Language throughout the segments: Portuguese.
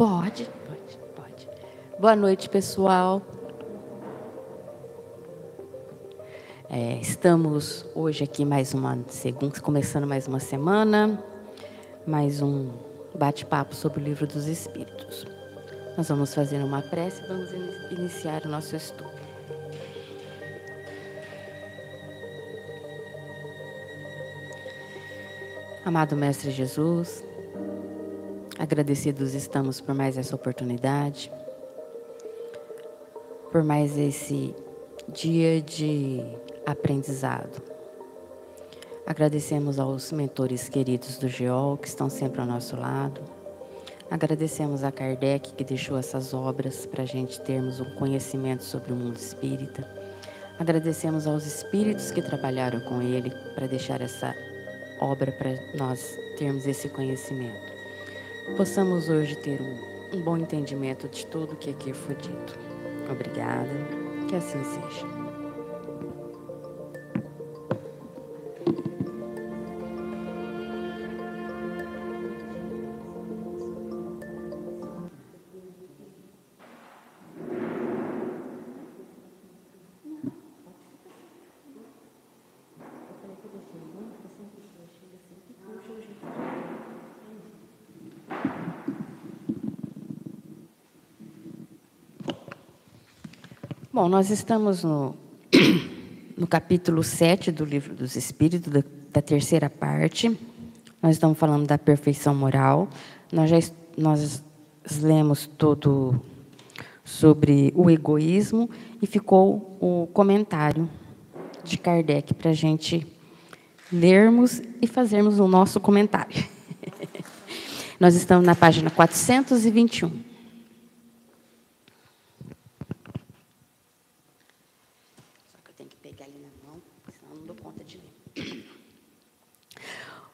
Pode, pode, pode. Boa noite, pessoal. É, estamos hoje aqui mais uma segunda, começando mais uma semana, mais um bate-papo sobre o livro dos Espíritos. Nós vamos fazer uma prece e vamos iniciar o nosso estudo. Amado Mestre Jesus, agradecidos estamos por mais essa oportunidade, por mais esse dia de aprendizado. Agradecemos aos mentores queridos do GEOL que estão sempre ao nosso lado. Agradecemos a Kardec que deixou essas obras para a gente termos um conhecimento sobre o mundo espírita. Agradecemos aos espíritos que trabalharam com ele para deixar essa obra para nós termos esse conhecimento. Possamos hoje ter um, um bom entendimento de tudo o que aqui foi dito. Obrigada, que assim seja. Bom, nós estamos no, no capítulo 7 do Livro dos Espíritos, da, da, terceira parte. Nós estamos falando da perfeição moral. Nós já nós lemos todo sobre o egoísmo e ficou o comentário de Kardec para a gente lermos e fazermos o nosso comentário. nós estamos na página 421.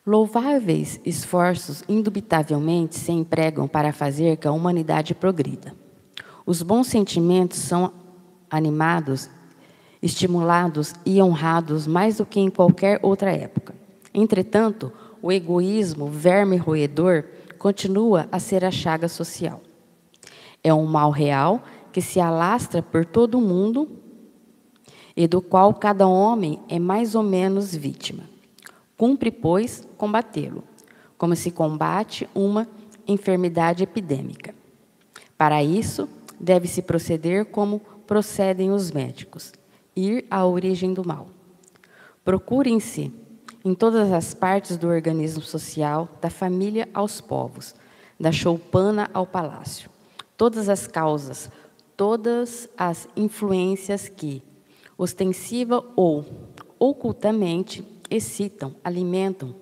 Louváveis esforços, indubitavelmente, se empregam para fazer que a humanidade progrida. Os bons sentimentos são animados, estimulados e honrados mais do que em qualquer outra época. Entretanto, o egoísmo, verme roedor, continua a ser a chaga social. É um mal real que se alastra por todo o mundo e do qual cada homem é mais ou menos vítima. Cumpre, pois, combatê-lo, como se combate uma enfermidade epidêmica. Para isso, deve-se proceder como procedem os médicos, ir à origem do mal. Procurem-se em todas as partes do organismo social, da família aos povos, da choupana ao palácio, todas as causas, todas as influências que, ostensiva ou ocultamente, excitam, alimentam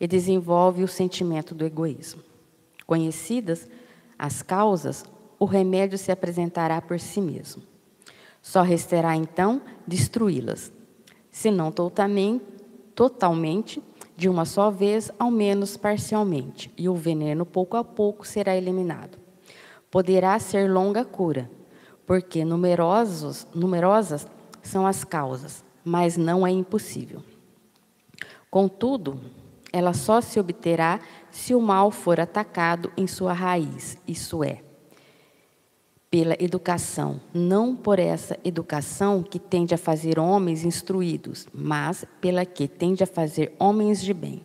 e desenvolvem o sentimento do egoísmo. Conhecidas as causas, o remédio se apresentará por si mesmo. Só restará então destruí-las, se não totalmente, de uma só vez, ao menos parcialmente, e o veneno pouco a pouco será eliminado. Poderá ser longa cura, porque numerosos, numerosas são as causas, mas não é impossível. Contudo, ela só se obterá se o mal for atacado em sua raiz, isso é, pela educação, não por essa educação que tende a fazer homens instruídos, mas pela que tende a fazer homens de bem.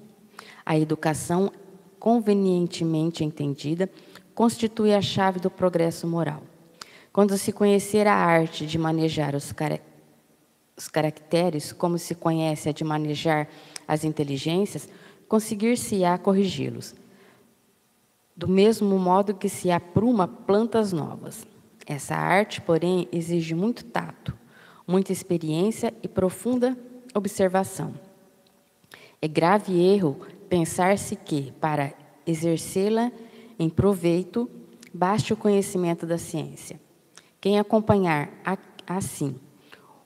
A educação, convenientemente entendida, constitui a chave do progresso moral. Quando se conhecer a arte de manejar os, car os caracteres, como se conhece a de manejar as inteligências, conseguir-se-á corrigi-los, do mesmo modo que se apruma plantas novas. Essa arte, porém, exige muito tato, muita experiência e profunda observação. É grave erro pensar-se que, para exercê-la em proveito, baste o conhecimento da ciência. Quem acompanhar assim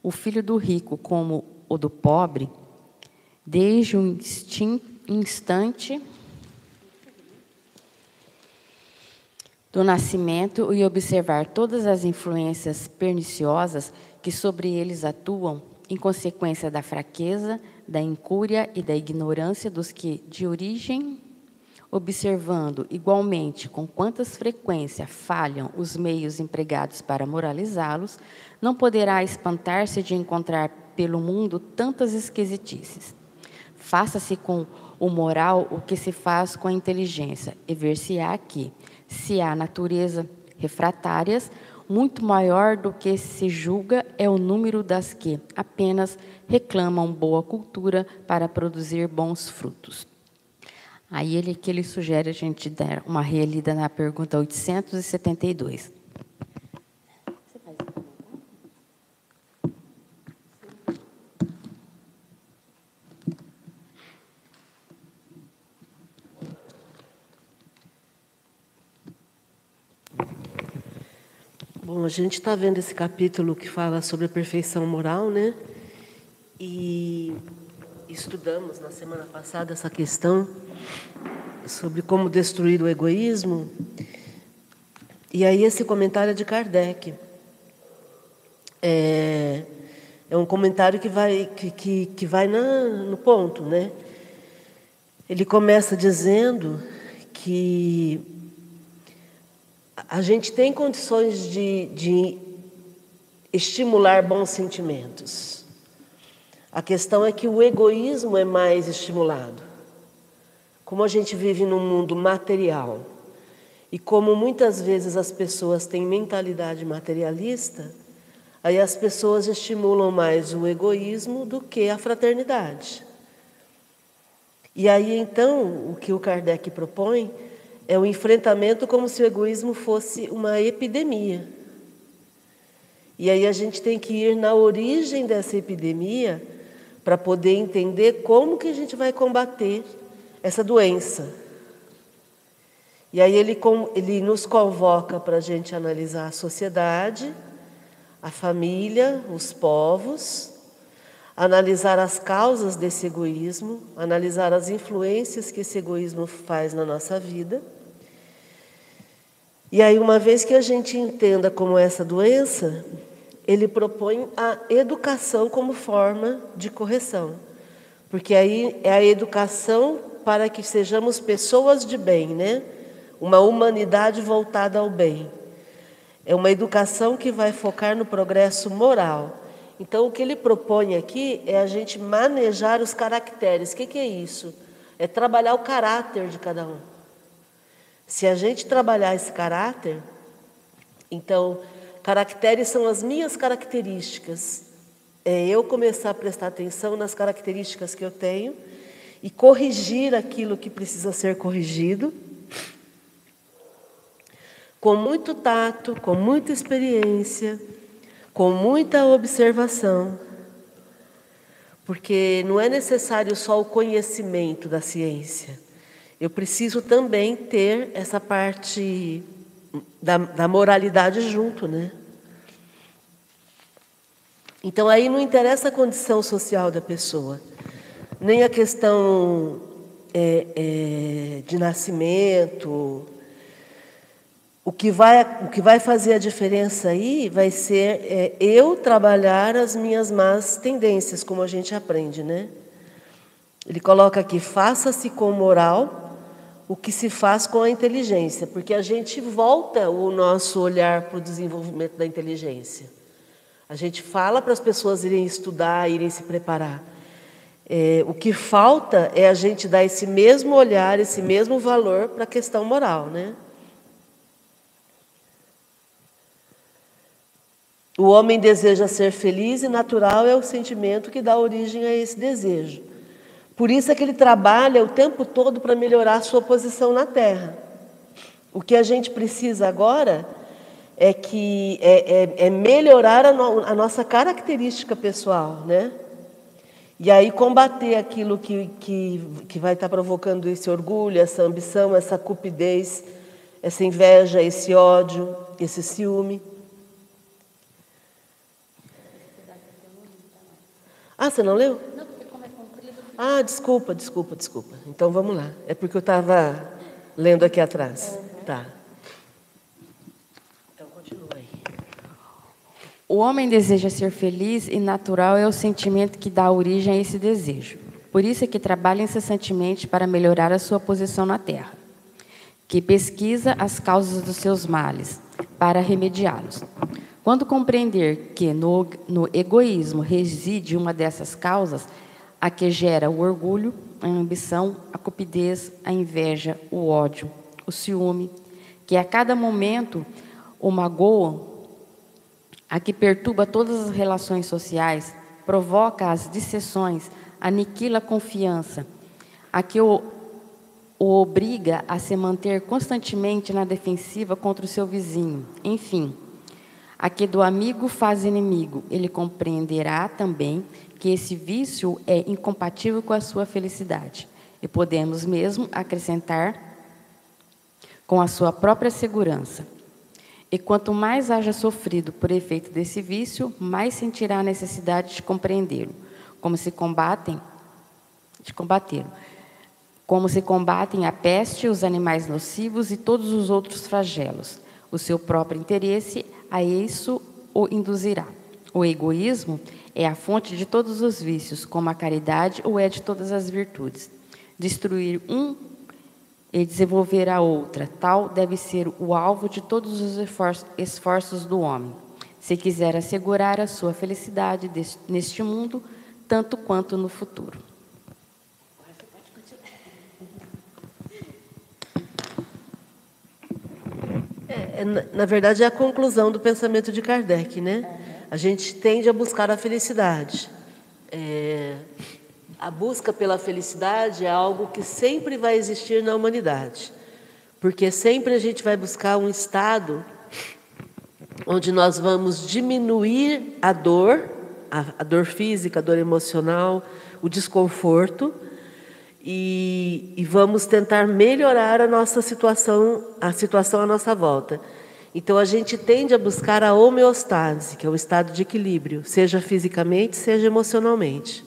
o filho do rico como o do pobre, desde um instante do nascimento e observar todas as influências perniciosas que sobre eles atuam em consequência da fraqueza, da incúria e da ignorância dos que de origem observando igualmente com quantas frequência falham os meios empregados para moralizá-los, não poderá espantar-se de encontrar pelo mundo tantas esquisitices. Faça-se com o moral o que se faz com a inteligência, e ver-se-á que, se há natureza refratárias, muito maior do que se julga é o número das que apenas reclamam boa cultura para produzir bons frutos. Aí ele que ele sugere a gente dar uma relida na pergunta 872. Gente está vendo esse capítulo que fala sobre a perfeição moral, né? E estudamos na semana passada essa questão sobre como destruir o egoísmo. E aí esse comentário é de Kardec. É, é um comentário que vai, que, que, que vai na, no ponto, né? Ele começa dizendo que a gente tem condições de, de estimular bons sentimentos. A questão é que o egoísmo é mais estimulado. Como a gente vive num mundo material e como muitas vezes as pessoas têm mentalidade materialista, aí as pessoas estimulam mais o egoísmo do que a fraternidade. E aí então, o que o Kardec propõe é o enfrentamento como se o egoísmo fosse uma epidemia. E aí a gente tem que ir na origem dessa epidemia para poder entender como que a gente vai combater essa doença. E aí ele, ele nos convoca para a gente analisar a sociedade, a família, os povos, analisar as causas desse egoísmo, analisar as influências que esse egoísmo faz na nossa vida e aí, uma vez que a gente entenda como é essa doença, ele propõe a educação como forma de correção. Porque aí é a educação para que sejamos pessoas de bem, né? Uma humanidade voltada ao bem. É uma educação que vai focar no progresso moral. Então, o que ele propõe aqui é a gente manejar os caracteres. O que, que é isso? É trabalhar o caráter de cada um. Se a gente trabalhar esse caráter, então, caracteres são as minhas características. É eu começar a prestar atenção nas características que eu tenho e corrigir aquilo que precisa ser corrigido, com muito tato, com muita experiência, com muita observação, porque não é necessário só o conhecimento da ciência eu preciso também ter essa parte da, da moralidade junto, né? Então aí não interessa a condição social da pessoa, nem a questão é, é, de nascimento. O que, vai, o que vai fazer a diferença aí vai ser é, eu trabalhar as minhas más tendências, como a gente aprende, né? Ele coloca aqui: faça-se com moral o que se faz com a inteligência, porque a gente volta o nosso olhar para o desenvolvimento da inteligência. A gente fala para as pessoas irem estudar, irem se preparar. É, o que falta é a gente dar esse mesmo olhar, esse mesmo valor para a questão moral, né? O homem deseja ser feliz e natural é o sentimento que dá origem a esse desejo. Por isso é que ele trabalha o tempo todo para melhorar a sua posição na Terra. O que a gente precisa agora é que é, é, é melhorar a, no, a, nossa característica pessoal, né? E aí combater aquilo que, que, que vai estar provocando esse orgulho, essa ambição, essa cupidez, essa inveja, esse ódio, esse ciúme. Ah, você não leu? Não. Ah, desculpa, desculpa, desculpa. Então vamos lá. É porque eu estava lendo aqui atrás. Uhum. Tá. Então continua aí. O homem deseja ser feliz e natural é o sentimento que dá origem a esse desejo. Por isso é que trabalha incessantemente para melhorar a sua posição na Terra, que pesquisa as causas dos seus males para remediá-los. Quando compreender que no, no egoísmo reside uma dessas causas, a que gera o orgulho, a ambição, a cupidez, a inveja, o ódio, o ciúme, que a cada momento o magoa, a que perturba todas as relações sociais, provoca as dissessões, aniquila a confiança, a que o, o obriga a se manter constantemente na defensiva contra o seu vizinho. Enfim, a que do amigo faz inimigo, ele compreenderá também que esse vício é incompatível com a sua felicidade. E podemos mesmo acrescentar com a sua própria segurança. E quanto mais haja sofrido por efeito desse vício, mais sentirá a necessidade de compreendê-lo, como se combatem de combatê-lo, como se combatem a peste, os animais nocivos e todos os outros flagelos. O seu próprio interesse a isso o induzirá. O egoísmo é a fonte de todos os vícios, como a caridade o é de todas as virtudes. Destruir um e desenvolver a outra, tal deve ser o alvo de todos os esforços do homem, se quiser assegurar a sua felicidade neste mundo, tanto quanto no futuro. Na verdade, é a conclusão do pensamento de Kardec, né? a gente tende a buscar a felicidade. É, a busca pela felicidade é algo que sempre vai existir na humanidade, porque sempre a gente vai buscar um estado onde nós vamos diminuir a dor, a, a dor física, a dor emocional, o desconforto, e, e vamos tentar melhorar a nossa situação, a situação à nossa volta. Então a gente tende a buscar a homeostase, que é o estado de equilíbrio, seja fisicamente, seja emocionalmente.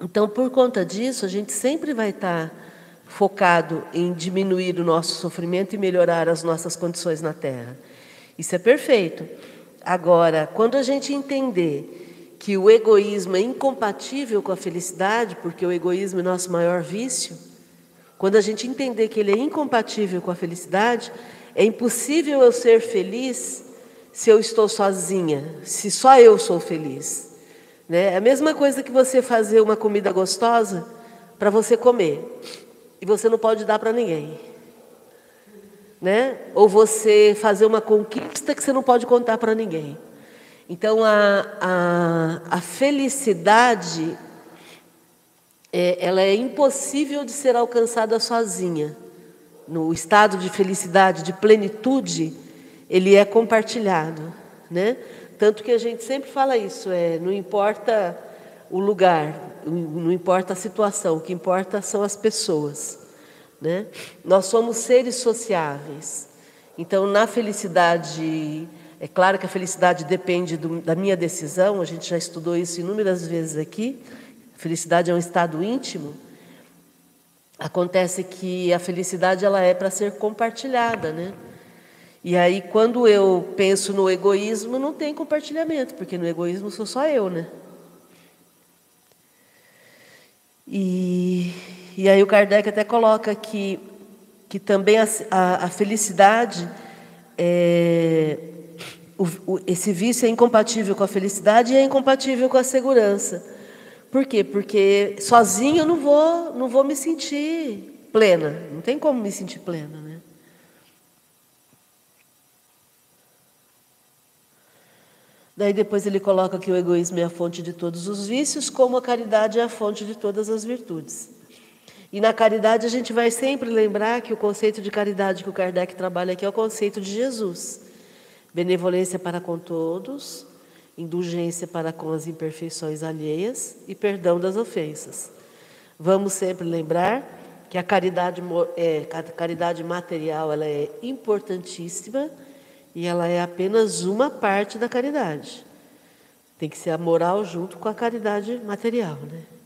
Então, por conta disso, a gente sempre vai estar focado em diminuir o nosso sofrimento e melhorar as nossas condições na Terra. Isso é perfeito. Agora, quando a gente entender que o egoísmo é incompatível com a felicidade, porque o egoísmo é nosso maior vício, quando a gente entender que ele é incompatível com a felicidade, é impossível eu ser feliz se eu estou sozinha, se só eu sou feliz. Né? É a mesma coisa que você fazer uma comida gostosa para você comer e você não pode dar para ninguém. Né? Ou você fazer uma conquista que você não pode contar para ninguém. Então, a, a, a felicidade, é, ela é impossível de ser alcançada sozinha no estado de felicidade, de plenitude, ele é compartilhado, né? Tanto que a gente sempre fala isso, é, não importa o lugar, não importa a situação, o que importa são as pessoas, né? Nós somos seres sociáveis. Então, na felicidade, é claro que a felicidade depende do, da minha decisão, a gente já estudou isso inúmeras vezes aqui. A felicidade é um estado íntimo, Acontece que a felicidade ela é para ser compartilhada, né? E aí quando eu penso no egoísmo, não tem compartilhamento, porque no egoísmo sou só eu, né? E, e aí o Kardec até coloca que, que também a, a, a felicidade, é, o, o, esse vício é incompatível com a felicidade e é incompatível com a segurança. Por quê? Porque sozinho eu não vou, não vou me sentir plena. Não tem como me sentir plena, né? Daí depois ele coloca que o egoísmo é a fonte de todos os vícios, como a caridade é a fonte de todas as virtudes. E na caridade a gente vai sempre lembrar que o conceito de caridade que o Kardec trabalha aqui é o conceito de Jesus. Benevolência para com todos, indulgência para com as imperfeições alheias e perdão das ofensas. Vamos sempre lembrar que a caridade, é, a caridade material ela é importantíssima e ela é apenas uma parte da caridade. Tem que ser a moral junto com a caridade material, né?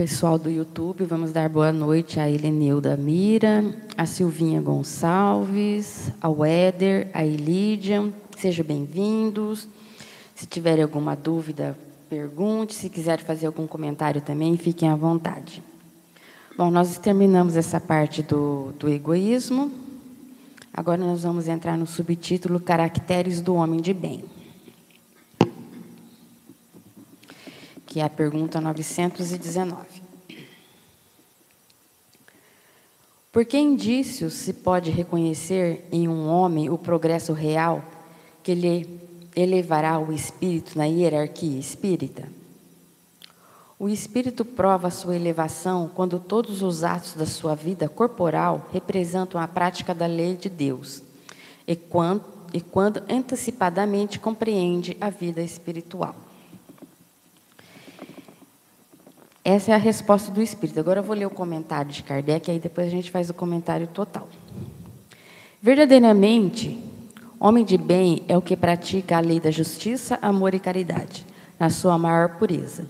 Pessoal do YouTube, vamos dar boa noite a Helenilda Mira, a Silvinha Gonçalves, ao Éder, a Elídia, sejam bem-vindos. Se tiver alguma dúvida, pergunte. Se quiser fazer algum comentário também, fiquem à vontade. Bom, nós terminamos essa parte do, do egoísmo. Agora nós vamos entrar no subtítulo Caracteres do Homem de Bem. Que é a pergunta 919. Por que indícios se pode reconhecer em um homem o progresso real que lhe elevará o espírito na hierarquia espírita? O espírito prova sua elevação quando todos os atos da sua vida corporal representam a prática da lei de Deus e quando, e quando antecipadamente compreende a vida espiritual. Essa é a resposta do espírito. Agora eu vou ler o comentário de Kardec, aí depois a gente faz o comentário total. Verdadeiramente, homem de bem é o que pratica a lei da justiça, amor e caridade, na sua maior pureza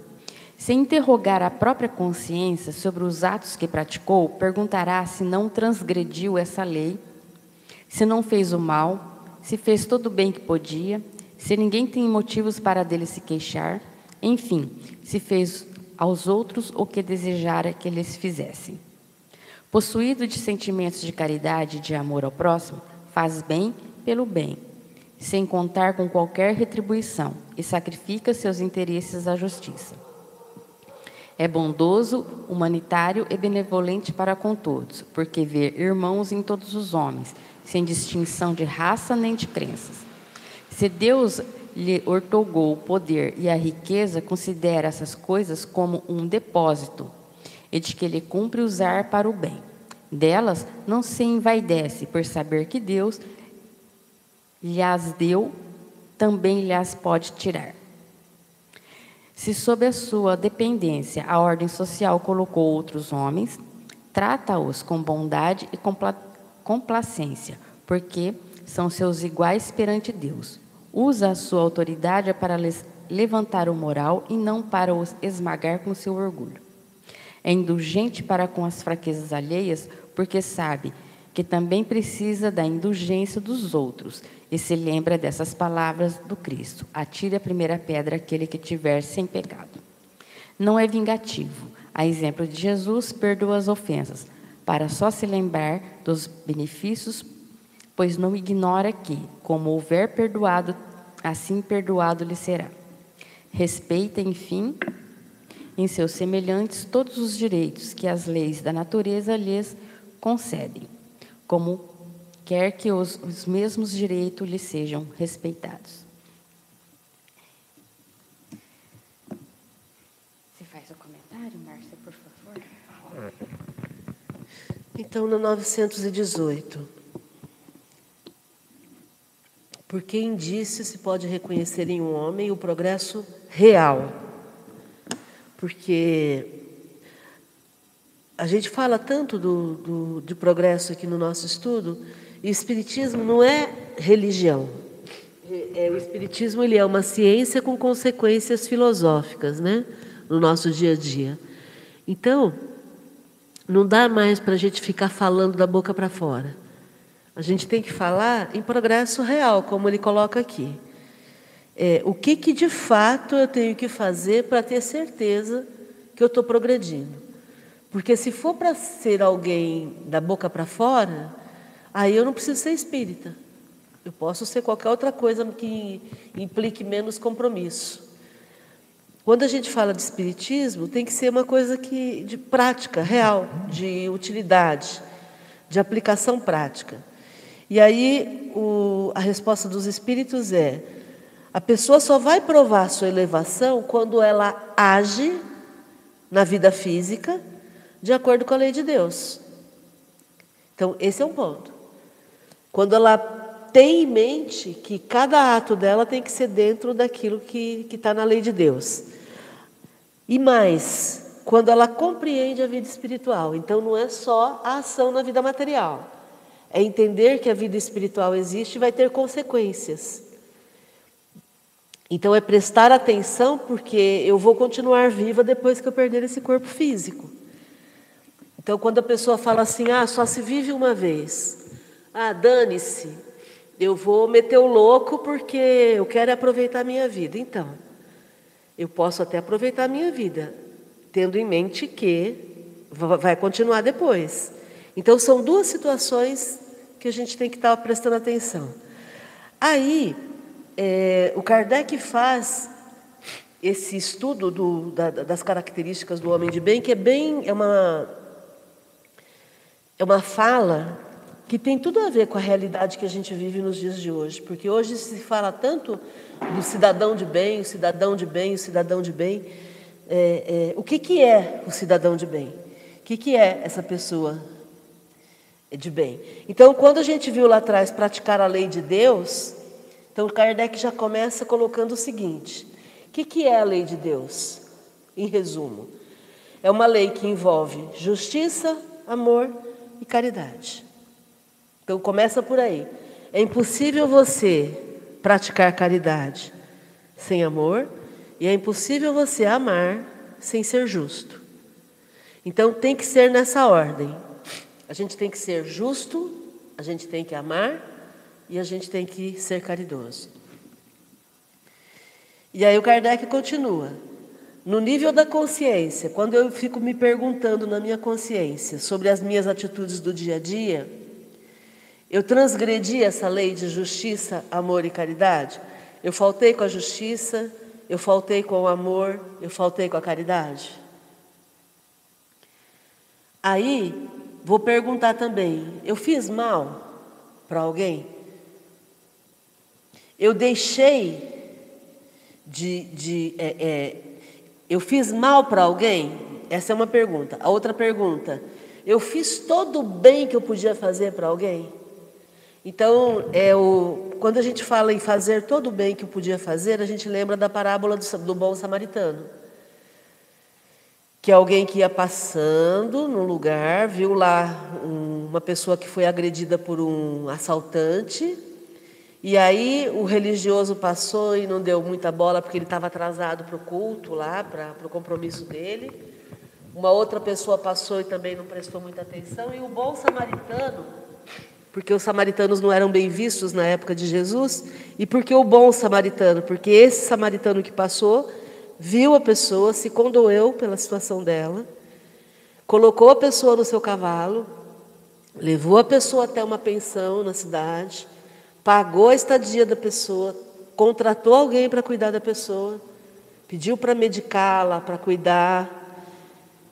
se interrogar a própria consciência sobre os atos que praticou, perguntará se não transgrediu essa lei, se não fez o mal, se fez todo o bem que podia, se ninguém tem motivos para dele se queixar, enfim, se fez aos outros o que desejara que eles fizessem. Possuído de sentimentos de caridade e de amor ao próximo, faz bem pelo bem, sem contar com qualquer retribuição, e sacrifica seus interesses à justiça. É bondoso, humanitário e benevolente para com todos, porque vê irmãos em todos os homens, sem distinção de raça nem de crenças. Se Deus lhe ortogou o poder e a riqueza, considera essas coisas como um depósito, e de que lhe cumpre usar para o bem. Delas não se envaidece, por saber que Deus lhes deu, também lhes pode tirar. Se sob a sua dependência a ordem social colocou outros homens, trata-os com bondade e complacência, porque são seus iguais perante Deus. Usa a sua autoridade para levantar o moral e não para os esmagar com seu orgulho. É indulgente para com as fraquezas alheias, porque sabe que também precisa da indulgência dos outros e se lembra dessas palavras do Cristo: Atire a primeira pedra aquele que tiver sem pecado. Não é vingativo. A exemplo de Jesus, perdoa as ofensas, para só se lembrar dos benefícios, pois não ignora que, como houver perdoado, assim perdoado lhe será. Respeita, enfim, em seus semelhantes todos os direitos que as leis da natureza lhes concedem, como quer que os, os mesmos direitos lhe sejam respeitados. Você faz comentário, Márcia, por favor? Então, no 918. Por que indício se pode reconhecer em um homem o progresso real? Porque a gente fala tanto do, do, de progresso aqui no nosso estudo, e espiritismo não é religião. É, o espiritismo ele é uma ciência com consequências filosóficas, né, no nosso dia a dia. Então, não dá mais para a gente ficar falando da boca para fora. A gente tem que falar em progresso real, como ele coloca aqui. É, o que, que de fato eu tenho que fazer para ter certeza que eu estou progredindo? Porque se for para ser alguém da boca para fora, Aí eu não preciso ser espírita. Eu posso ser qualquer outra coisa que implique menos compromisso. Quando a gente fala de espiritismo, tem que ser uma coisa que de prática, real, de utilidade, de aplicação prática. E aí o, a resposta dos espíritos é: a pessoa só vai provar sua elevação quando ela age na vida física de acordo com a lei de Deus. Então, esse é um ponto. Quando ela tem em mente que cada ato dela tem que ser dentro daquilo que está na lei de Deus. E mais, quando ela compreende a vida espiritual. Então, não é só a ação na vida material. É entender que a vida espiritual existe e vai ter consequências. Então, é prestar atenção, porque eu vou continuar viva depois que eu perder esse corpo físico. Então, quando a pessoa fala assim, ah, só se vive uma vez. Ah, dane-se. eu vou meter o louco porque eu quero aproveitar a minha vida. Então, eu posso até aproveitar a minha vida, tendo em mente que vai continuar depois. Então, são duas situações que a gente tem que estar prestando atenção. Aí, é, o Kardec faz esse estudo do, da, das características do homem de bem, que é bem é uma é uma fala que tem tudo a ver com a realidade que a gente vive nos dias de hoje, porque hoje se fala tanto do cidadão de bem, o cidadão de bem, o cidadão de bem. É, é, o que, que é o cidadão de bem? O que, que é essa pessoa de bem? Então, quando a gente viu lá atrás praticar a lei de Deus, então Kardec já começa colocando o seguinte: o que, que é a lei de Deus? Em resumo, é uma lei que envolve justiça, amor e caridade. Então começa por aí. É impossível você praticar caridade sem amor e é impossível você amar sem ser justo. Então tem que ser nessa ordem. A gente tem que ser justo, a gente tem que amar e a gente tem que ser caridoso. E aí o Kardec continua. No nível da consciência, quando eu fico me perguntando na minha consciência sobre as minhas atitudes do dia a dia, eu transgredi essa lei de justiça, amor e caridade? Eu faltei com a justiça, eu faltei com o amor, eu faltei com a caridade? Aí, vou perguntar também: eu fiz mal para alguém? Eu deixei de. de é, é, eu fiz mal para alguém? Essa é uma pergunta. A outra pergunta: eu fiz todo o bem que eu podia fazer para alguém? Então, é o, quando a gente fala em fazer todo o bem que eu podia fazer, a gente lembra da parábola do, do bom samaritano. Que alguém que ia passando num lugar, viu lá um, uma pessoa que foi agredida por um assaltante, e aí o religioso passou e não deu muita bola porque ele estava atrasado para o culto lá, para o compromisso dele. Uma outra pessoa passou e também não prestou muita atenção, e o bom samaritano porque os samaritanos não eram bem vistos na época de Jesus, e porque o bom samaritano, porque esse samaritano que passou, viu a pessoa, se condoeu pela situação dela, colocou a pessoa no seu cavalo, levou a pessoa até uma pensão na cidade, pagou a estadia da pessoa, contratou alguém para cuidar da pessoa, pediu para medicá-la, para cuidar,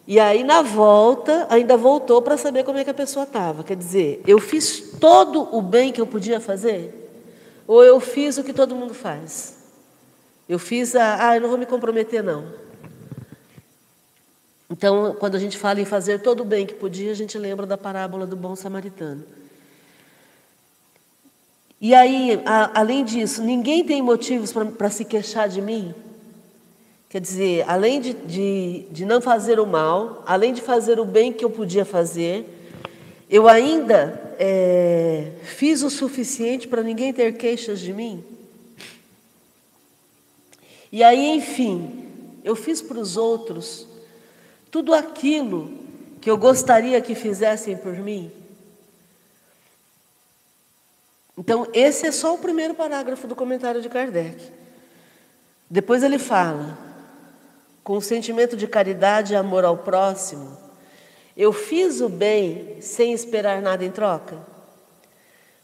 e aí, na volta, ainda voltou para saber como é que a pessoa estava. Quer dizer, eu fiz todo o bem que eu podia fazer? Ou eu fiz o que todo mundo faz? Eu fiz a. Ah, eu não vou me comprometer, não. Então, quando a gente fala em fazer todo o bem que podia, a gente lembra da parábola do bom samaritano. E aí, a, além disso, ninguém tem motivos para se queixar de mim? Quer dizer, além de, de, de não fazer o mal, além de fazer o bem que eu podia fazer, eu ainda é, fiz o suficiente para ninguém ter queixas de mim? E aí, enfim, eu fiz para os outros tudo aquilo que eu gostaria que fizessem por mim? Então, esse é só o primeiro parágrafo do comentário de Kardec. Depois ele fala: com sentimento de caridade e amor ao próximo, eu fiz o bem sem esperar nada em troca?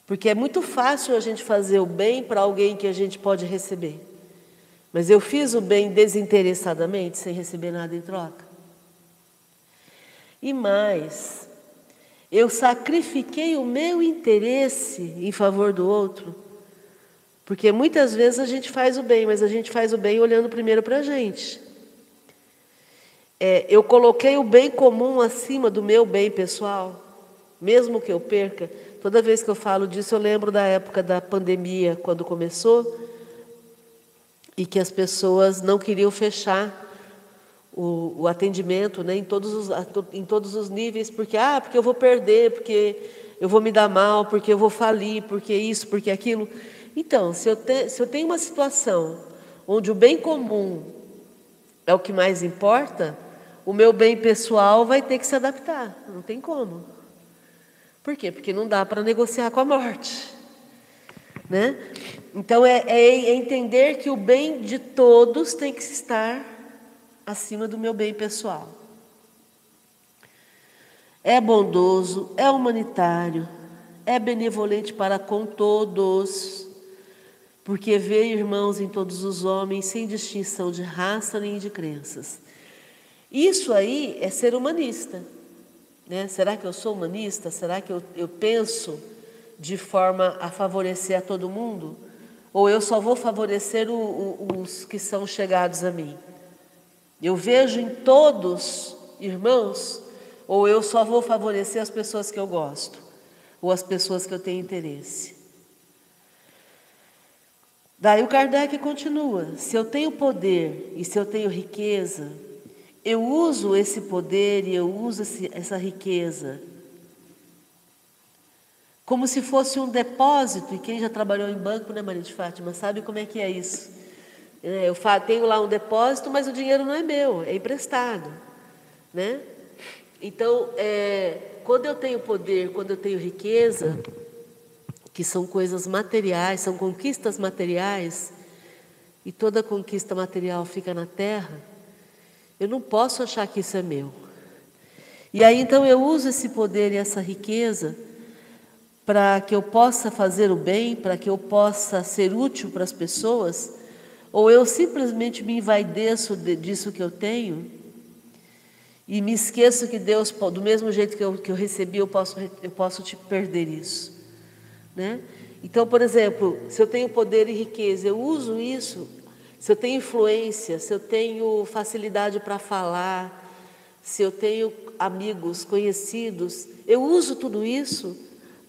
Porque é muito fácil a gente fazer o bem para alguém que a gente pode receber. Mas eu fiz o bem desinteressadamente, sem receber nada em troca. E mais, eu sacrifiquei o meu interesse em favor do outro. Porque muitas vezes a gente faz o bem, mas a gente faz o bem olhando primeiro para a gente é, eu coloquei o bem comum acima do meu bem pessoal, mesmo que eu perca. Toda vez que eu falo disso, eu lembro da época da pandemia, quando começou, e que as pessoas não queriam fechar o, o atendimento né, em, todos os, em todos os níveis, porque, ah, porque eu vou perder, porque eu vou me dar mal, porque eu vou falir, porque isso, porque aquilo. Então, se eu, te, se eu tenho uma situação onde o bem comum é o que mais importa, o meu bem pessoal vai ter que se adaptar, não tem como. Por quê? Porque não dá para negociar com a morte. Né? Então é, é, é entender que o bem de todos tem que estar acima do meu bem pessoal. É bondoso, é humanitário, é benevolente para com todos, porque vê irmãos em todos os homens, sem distinção de raça nem de crenças. Isso aí é ser humanista. Né? Será que eu sou humanista? Será que eu, eu penso de forma a favorecer a todo mundo? Ou eu só vou favorecer o, o, os que são chegados a mim? Eu vejo em todos irmãos, ou eu só vou favorecer as pessoas que eu gosto, ou as pessoas que eu tenho interesse. Daí o Kardec continua: se eu tenho poder e se eu tenho riqueza, eu uso esse poder e eu uso esse, essa riqueza como se fosse um depósito, e quem já trabalhou em banco, né, Maria de Fátima, sabe como é que é isso. É, eu tenho lá um depósito, mas o dinheiro não é meu, é emprestado. Né? Então, é, quando eu tenho poder, quando eu tenho riqueza, que são coisas materiais, são conquistas materiais, e toda conquista material fica na terra, eu não posso achar que isso é meu. E aí então eu uso esse poder e essa riqueza para que eu possa fazer o bem, para que eu possa ser útil para as pessoas, ou eu simplesmente me envaideço disso que eu tenho e me esqueço que Deus, do mesmo jeito que eu, que eu recebi, eu posso, eu posso te perder isso. Né? Então, por exemplo, se eu tenho poder e riqueza, eu uso isso, se eu tenho influência, se eu tenho facilidade para falar, se eu tenho amigos, conhecidos, eu uso tudo isso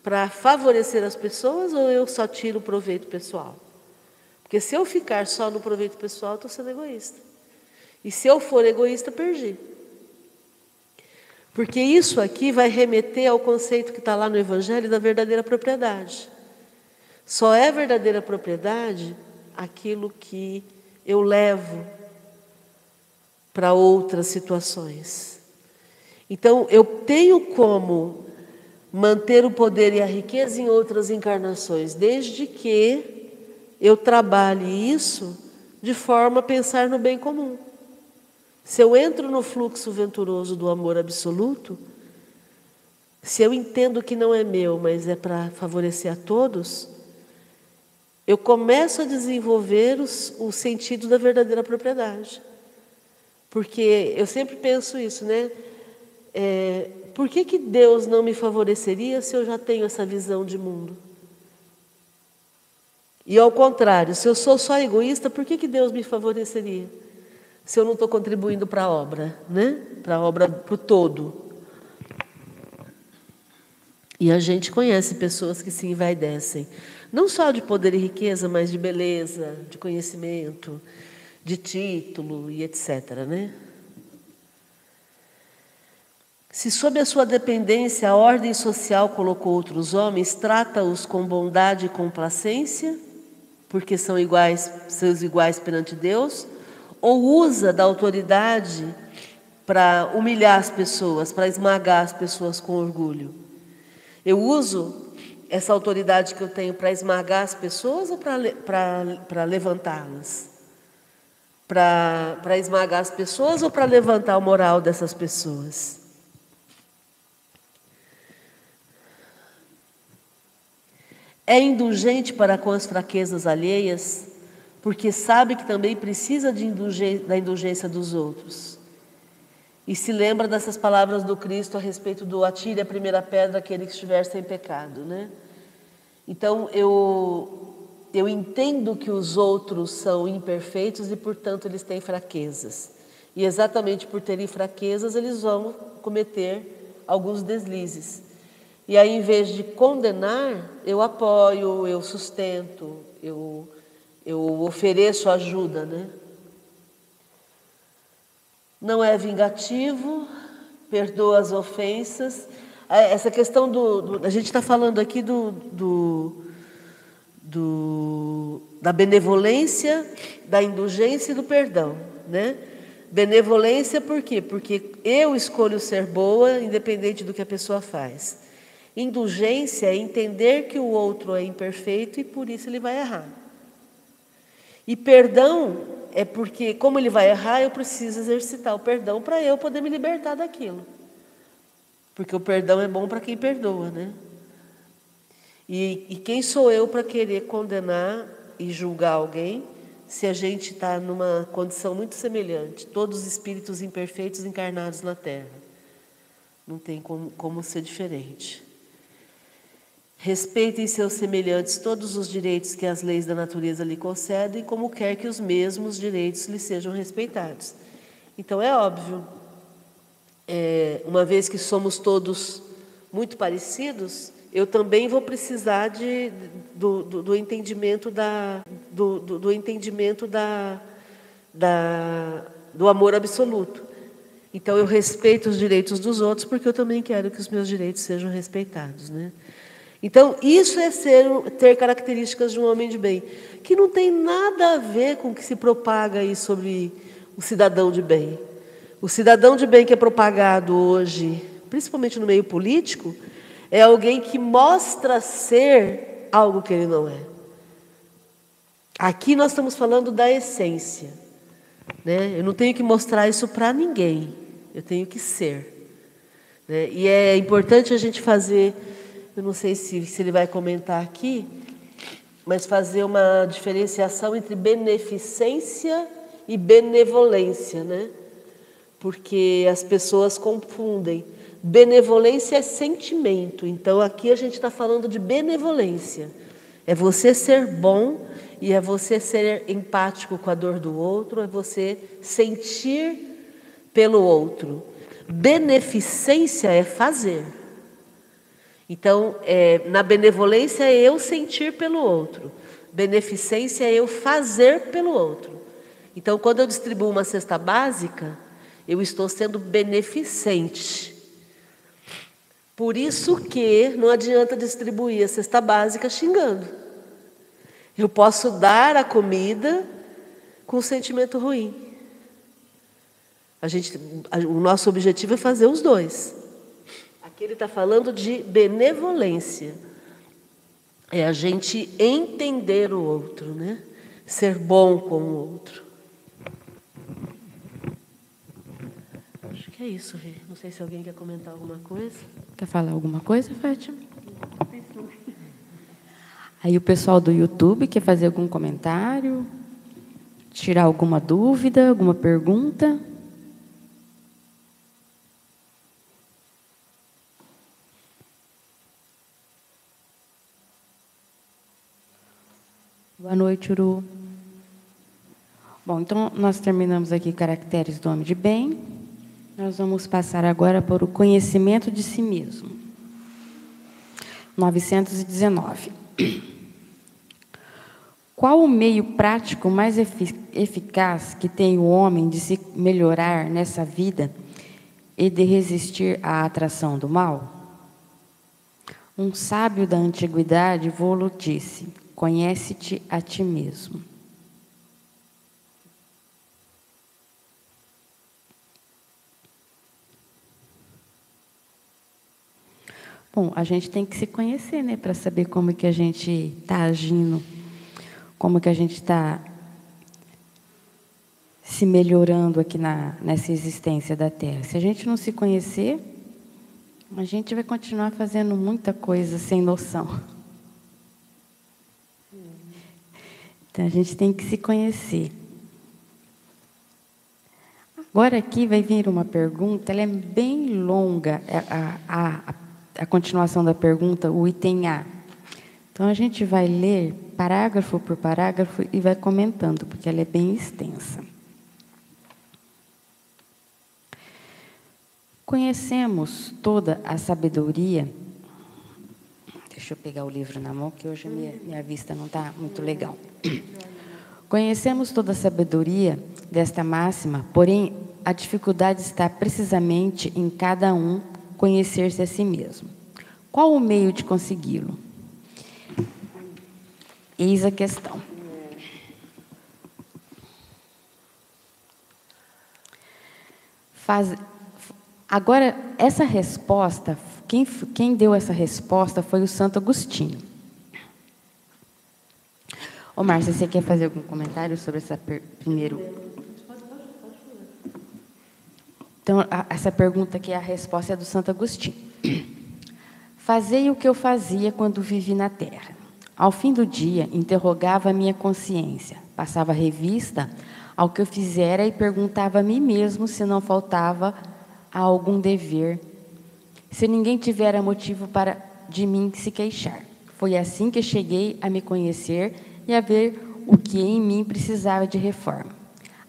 para favorecer as pessoas ou eu só tiro o proveito pessoal? Porque se eu ficar só no proveito pessoal, estou sendo egoísta. E se eu for egoísta, perdi. Porque isso aqui vai remeter ao conceito que está lá no Evangelho da verdadeira propriedade. Só é verdadeira propriedade aquilo que eu levo para outras situações. Então, eu tenho como manter o poder e a riqueza em outras encarnações, desde que eu trabalhe isso de forma a pensar no bem comum. Se eu entro no fluxo venturoso do amor absoluto, se eu entendo que não é meu, mas é para favorecer a todos, eu começo a desenvolver os, o sentido da verdadeira propriedade. Porque eu sempre penso isso, né? É, por que, que Deus não me favoreceria se eu já tenho essa visão de mundo? E ao contrário, se eu sou só egoísta, por que, que Deus me favoreceria? Se eu não estou contribuindo para a obra, né? Para a obra, para o todo. E a gente conhece pessoas que se envaidecem, não só de poder e riqueza, mas de beleza, de conhecimento, de título e etc. Né? Se sob a sua dependência a ordem social colocou outros homens, trata-os com bondade e complacência, porque são iguais, seus iguais perante Deus, ou usa da autoridade para humilhar as pessoas, para esmagar as pessoas com orgulho. Eu uso essa autoridade que eu tenho para esmagar as pessoas ou para levantá-las? Para esmagar as pessoas ou para levantar o moral dessas pessoas? É indulgente para com as fraquezas alheias, porque sabe que também precisa indulgência, da indulgência dos outros. E se lembra dessas palavras do Cristo a respeito do atire a primeira pedra aquele que estiver sem pecado, né? Então eu eu entendo que os outros são imperfeitos e portanto eles têm fraquezas. E exatamente por terem fraquezas, eles vão cometer alguns deslizes. E aí, em vez de condenar, eu apoio, eu sustento, eu, eu ofereço ajuda, né? Não é vingativo, perdoa as ofensas. É, essa questão do. do a gente está falando aqui do, do, do, da benevolência, da indulgência e do perdão, né? Benevolência por quê? Porque eu escolho ser boa, independente do que a pessoa faz. Indulgência é entender que o outro é imperfeito e por isso ele vai errar. E perdão é porque, como ele vai errar, eu preciso exercitar o perdão para eu poder me libertar daquilo. Porque o perdão é bom para quem perdoa, né? E, e quem sou eu para querer condenar e julgar alguém se a gente está numa condição muito semelhante, todos os espíritos imperfeitos encarnados na Terra? Não tem como, como ser diferente. Respeitem seus semelhantes todos os direitos que as leis da natureza lhe concedem, como quer que os mesmos direitos lhe sejam respeitados. Então é óbvio, é, uma vez que somos todos muito parecidos, eu também vou precisar de, do, do, do entendimento da, do, do entendimento da, da, do amor absoluto. Então eu respeito os direitos dos outros porque eu também quero que os meus direitos sejam respeitados, né? Então, isso é ser, ter características de um homem de bem, que não tem nada a ver com o que se propaga aí sobre o cidadão de bem. O cidadão de bem que é propagado hoje, principalmente no meio político, é alguém que mostra ser algo que ele não é. Aqui nós estamos falando da essência. Né? Eu não tenho que mostrar isso para ninguém, eu tenho que ser. Né? E é importante a gente fazer eu não sei se, se ele vai comentar aqui, mas fazer uma diferenciação entre beneficência e benevolência, né? Porque as pessoas confundem. Benevolência é sentimento, então aqui a gente está falando de benevolência. É você ser bom e é você ser empático com a dor do outro, é você sentir pelo outro. Beneficência é fazer. Então, é, na benevolência é eu sentir pelo outro, beneficência é eu fazer pelo outro. Então, quando eu distribuo uma cesta básica, eu estou sendo beneficente. Por isso que não adianta distribuir a cesta básica xingando. Eu posso dar a comida com sentimento ruim. A gente, o nosso objetivo é fazer os dois. Aqui ele está falando de benevolência. É a gente entender o outro, né? Ser bom com o outro. Acho que é isso, Rê. Não sei se alguém quer comentar alguma coisa. Quer falar alguma coisa, Fátima? Aí o pessoal do YouTube quer fazer algum comentário? Tirar alguma dúvida, alguma pergunta? Boa noite, Uru. Bom, então nós terminamos aqui caracteres do homem de bem. Nós vamos passar agora para o conhecimento de si mesmo. 919. Qual o meio prático mais eficaz que tem o homem de se melhorar nessa vida e de resistir à atração do mal? Um sábio da antiguidade vou-lo disse: Conhece-te a ti mesmo. Bom, a gente tem que se conhecer, né, para saber como que a gente está agindo, como que a gente está se melhorando aqui na, nessa existência da Terra. Se a gente não se conhecer, a gente vai continuar fazendo muita coisa sem noção. Então a gente tem que se conhecer. Agora aqui vai vir uma pergunta, ela é bem longa, é a, a, a continuação da pergunta, o item A. Então a gente vai ler parágrafo por parágrafo e vai comentando, porque ela é bem extensa. Conhecemos toda a sabedoria. Deixa eu pegar o livro na mão, que hoje minha, minha vista não está muito legal. Conhecemos toda a sabedoria desta máxima, porém a dificuldade está precisamente em cada um conhecer-se a si mesmo. Qual o meio de consegui-lo? Eis a questão. Faz, Agora, essa resposta, quem, quem deu essa resposta foi o Santo Agostinho. Ô, Márcia, você quer fazer algum comentário sobre essa per... primeiro? Então, a, essa pergunta aqui, a resposta é do Santo Agostinho. Fazei o que eu fazia quando vivi na terra. Ao fim do dia, interrogava a minha consciência, passava revista ao que eu fizera e perguntava a mim mesmo se não faltava a algum dever, se ninguém tivera motivo para de mim se queixar. Foi assim que cheguei a me conhecer e a ver o que em mim precisava de reforma.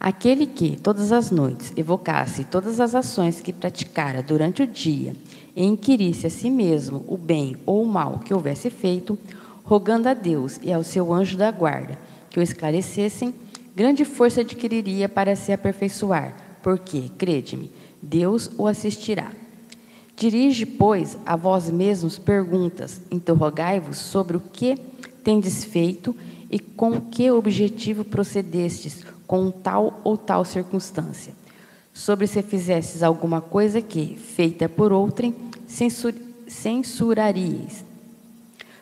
Aquele que, todas as noites, evocasse todas as ações que praticara durante o dia e inquirisse a si mesmo o bem ou o mal que houvesse feito, rogando a Deus e ao seu anjo da guarda que o esclarecessem, grande força adquiriria para se aperfeiçoar, porque, crede-me, Deus o assistirá. Dirige, pois, a vós mesmos perguntas, interrogai-vos sobre o que tendes feito e com que objetivo procedestes com tal ou tal circunstância. Sobre se fizestes alguma coisa que, feita por outrem, censur censuraríeis.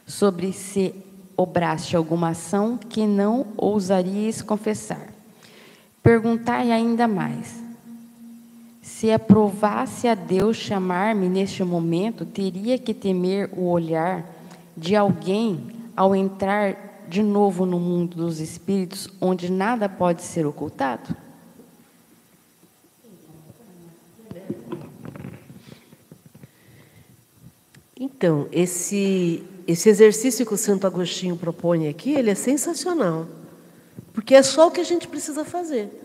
Sobre se obraste alguma ação que não ousaríeis confessar. Perguntai ainda mais. Se aprovasse a Deus chamar-me neste momento, teria que temer o olhar de alguém ao entrar de novo no mundo dos espíritos, onde nada pode ser ocultado? Então, esse, esse exercício que o Santo Agostinho propõe aqui, ele é sensacional. Porque é só o que a gente precisa fazer.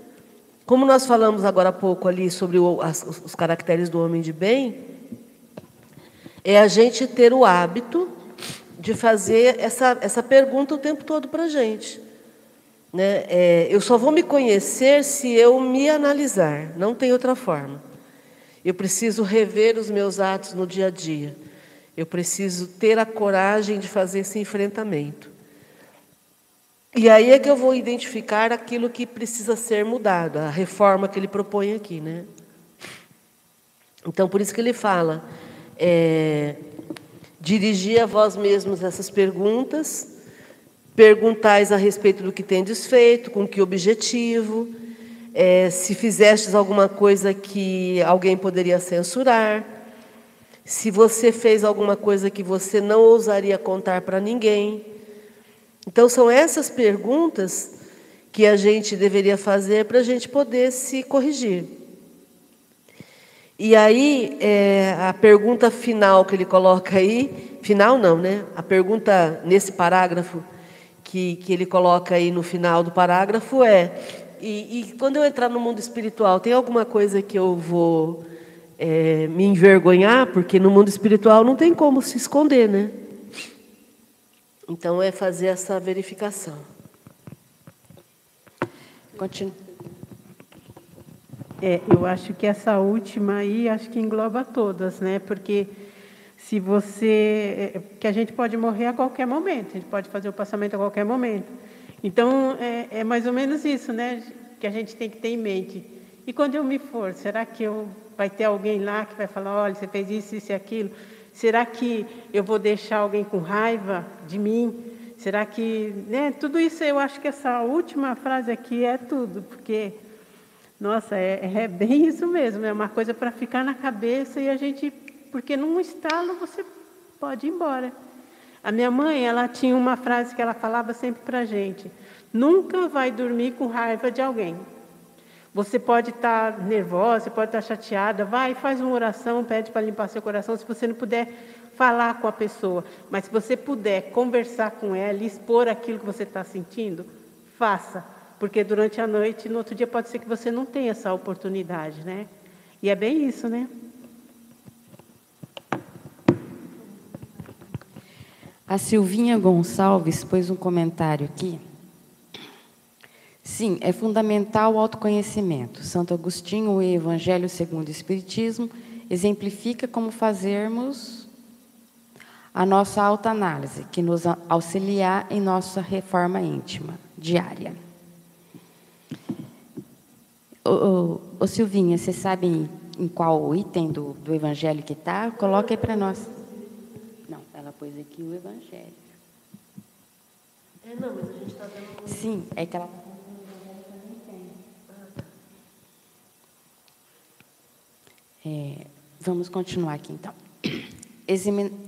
Como nós falamos agora há pouco ali sobre o, as, os caracteres do homem de bem, é a gente ter o hábito de fazer essa, essa pergunta o tempo todo para a gente. Né? É, eu só vou me conhecer se eu me analisar, não tem outra forma. Eu preciso rever os meus atos no dia a dia. Eu preciso ter a coragem de fazer esse enfrentamento. E aí é que eu vou identificar aquilo que precisa ser mudado, a reforma que ele propõe aqui, né? Então, por isso que ele fala, é, a vós mesmos essas perguntas, perguntais a respeito do que tendes feito, com que objetivo, é, se fizestes alguma coisa que alguém poderia censurar, se você fez alguma coisa que você não ousaria contar para ninguém. Então, são essas perguntas que a gente deveria fazer para a gente poder se corrigir. E aí, é, a pergunta final que ele coloca aí, final não, né? A pergunta nesse parágrafo que, que ele coloca aí no final do parágrafo é: e, e quando eu entrar no mundo espiritual, tem alguma coisa que eu vou é, me envergonhar? Porque no mundo espiritual não tem como se esconder, né? Então, é fazer essa verificação. Continua. É, eu acho que essa última aí, acho que engloba todas, né? Porque se você, é, que a gente pode morrer a qualquer momento, a gente pode fazer o passamento a qualquer momento. Então é, é mais ou menos isso, né? Que a gente tem que ter em mente. E quando eu me for, será que eu vai ter alguém lá que vai falar, olha, você fez isso, isso e aquilo? Será que eu vou deixar alguém com raiva de mim? Será que, né? Tudo isso eu acho que essa última frase aqui é tudo, porque nossa, é, é bem isso mesmo, é uma coisa para ficar na cabeça e a gente, porque num estalo você pode ir embora. A minha mãe, ela tinha uma frase que ela falava sempre para a gente: nunca vai dormir com raiva de alguém. Você pode estar tá nervosa, você pode estar tá chateada, vai, faz uma oração, pede para limpar seu coração. Se você não puder falar com a pessoa, mas se você puder conversar com ela e expor aquilo que você está sentindo, faça porque durante a noite, no outro dia, pode ser que você não tenha essa oportunidade, né? E é bem isso, né? A Silvinha Gonçalves pôs um comentário aqui. Sim, é fundamental o autoconhecimento. Santo Agostinho, o Evangelho segundo o Espiritismo, exemplifica como fazermos a nossa autoanálise, que nos auxiliar em nossa reforma íntima diária. Ô, ô, ô Silvinha, você sabe em qual item do, do Evangelho que está, coloque aí para nós. Não, ela pôs aqui o Evangelho. É, não, mas a gente está dando... Sim, é que ela É, vamos continuar aqui então.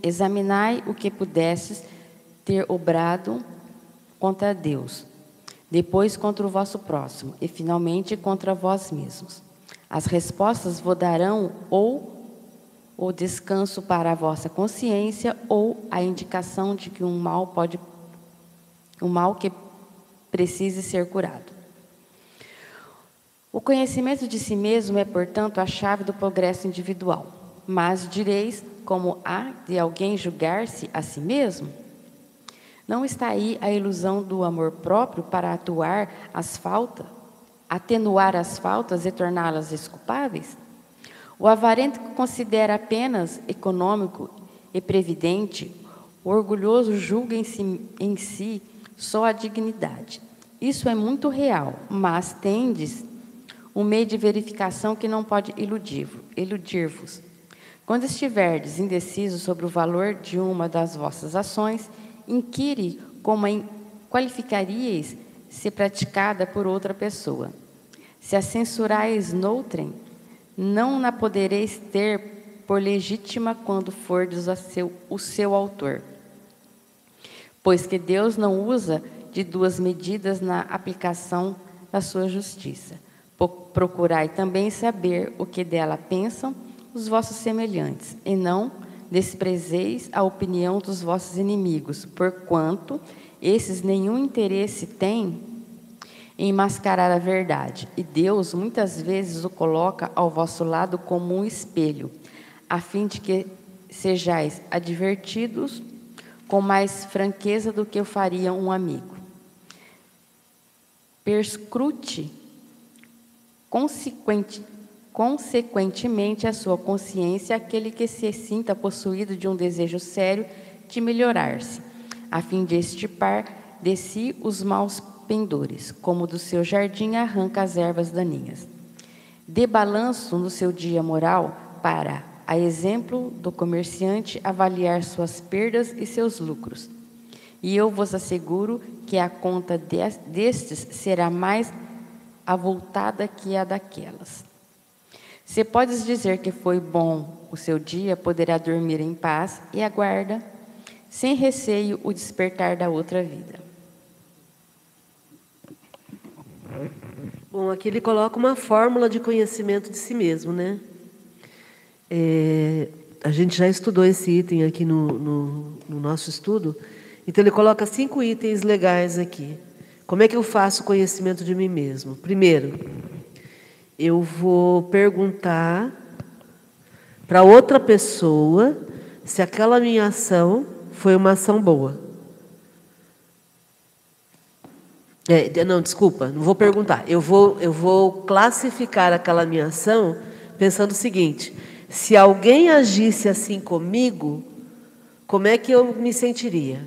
Examinai o que pudesses ter obrado contra Deus, depois contra o vosso próximo, e finalmente contra vós mesmos. As respostas vos darão ou o descanso para a vossa consciência ou a indicação de que um mal pode um mal que precise ser curado. O conhecimento de si mesmo é, portanto, a chave do progresso individual. Mas direis como há de alguém julgar-se a si mesmo? Não está aí a ilusão do amor próprio para atuar as faltas, atenuar as faltas e torná-las desculpáveis? O avarento que considera apenas econômico e previdente, o orgulhoso julga em si, em si só a dignidade. Isso é muito real, mas tendes um meio de verificação que não pode iludir-vos. Quando estiverdes indecisos sobre o valor de uma das vossas ações, inquire como a qualificaríeis se praticada por outra pessoa. Se a censurais noutrem, não na podereis ter por legítima quando fordes seu, o seu autor. Pois que Deus não usa de duas medidas na aplicação da sua justiça Procurai também saber o que dela pensam os vossos semelhantes, e não desprezeis a opinião dos vossos inimigos, porquanto esses nenhum interesse têm em mascarar a verdade, e Deus muitas vezes o coloca ao vosso lado como um espelho, a fim de que sejais advertidos com mais franqueza do que o faria um amigo. Perscrute Consequente, consequentemente, a sua consciência aquele que se sinta possuído de um desejo sério de melhorar-se, a fim de extirpar de si os maus pendores, como do seu jardim arranca as ervas daninhas. Dê balanço no seu dia moral para, a exemplo do comerciante, avaliar suas perdas e seus lucros. E eu vos asseguro que a conta destes será mais avultada que a daquelas. Se podes dizer que foi bom o seu dia, poderá dormir em paz e aguarda, sem receio, o despertar da outra vida. Bom, aqui ele coloca uma fórmula de conhecimento de si mesmo, né? É, a gente já estudou esse item aqui no, no, no nosso estudo, então ele coloca cinco itens legais aqui. Como é que eu faço conhecimento de mim mesmo? Primeiro, eu vou perguntar para outra pessoa se aquela minha ação foi uma ação boa. É, não, desculpa, não vou perguntar. Eu vou, eu vou classificar aquela minha ação pensando o seguinte: se alguém agisse assim comigo, como é que eu me sentiria?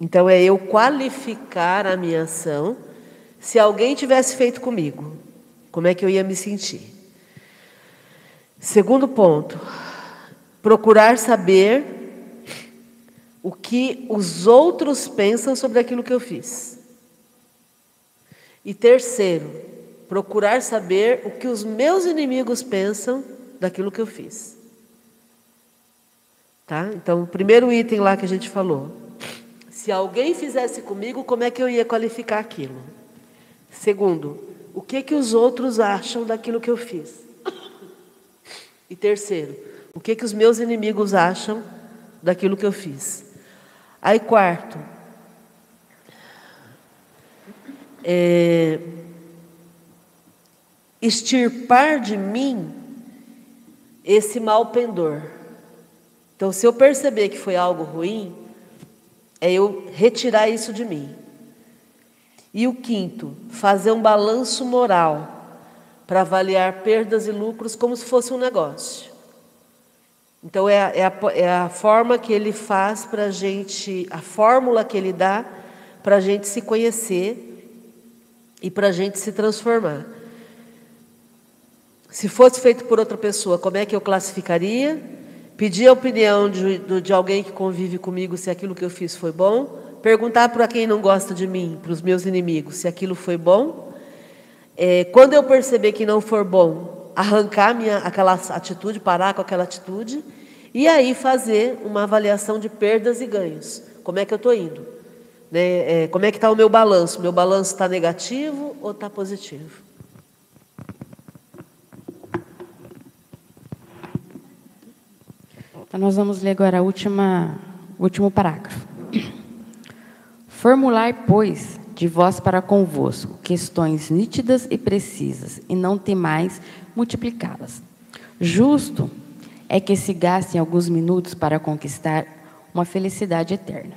Então é eu qualificar a minha ação. Se alguém tivesse feito comigo, como é que eu ia me sentir? Segundo ponto, procurar saber o que os outros pensam sobre aquilo que eu fiz. E terceiro, procurar saber o que os meus inimigos pensam daquilo que eu fiz. Tá? Então, o primeiro item lá que a gente falou, se alguém fizesse comigo, como é que eu ia qualificar aquilo? Segundo, o que que os outros acham daquilo que eu fiz? E terceiro, o que que os meus inimigos acham daquilo que eu fiz? Aí quarto, é, extirpar de mim esse mal pendor. Então, se eu perceber que foi algo ruim, é eu retirar isso de mim. E o quinto, fazer um balanço moral para avaliar perdas e lucros como se fosse um negócio. Então é a, é a, é a forma que ele faz para a gente, a fórmula que ele dá para a gente se conhecer e para a gente se transformar. Se fosse feito por outra pessoa, como é que eu classificaria? Pedir a opinião de, de alguém que convive comigo se aquilo que eu fiz foi bom. Perguntar para quem não gosta de mim, para os meus inimigos, se aquilo foi bom. É, quando eu perceber que não for bom, arrancar minha, aquela atitude, parar com aquela atitude. E aí fazer uma avaliação de perdas e ganhos. Como é que eu estou indo? Né? É, como é que está o meu balanço? Meu balanço está negativo ou está positivo? Então, nós vamos ler agora a última, o último parágrafo. Formular, pois, de vós para convosco questões nítidas e precisas, e não temais multiplicá-las. Justo é que se gastem alguns minutos para conquistar uma felicidade eterna.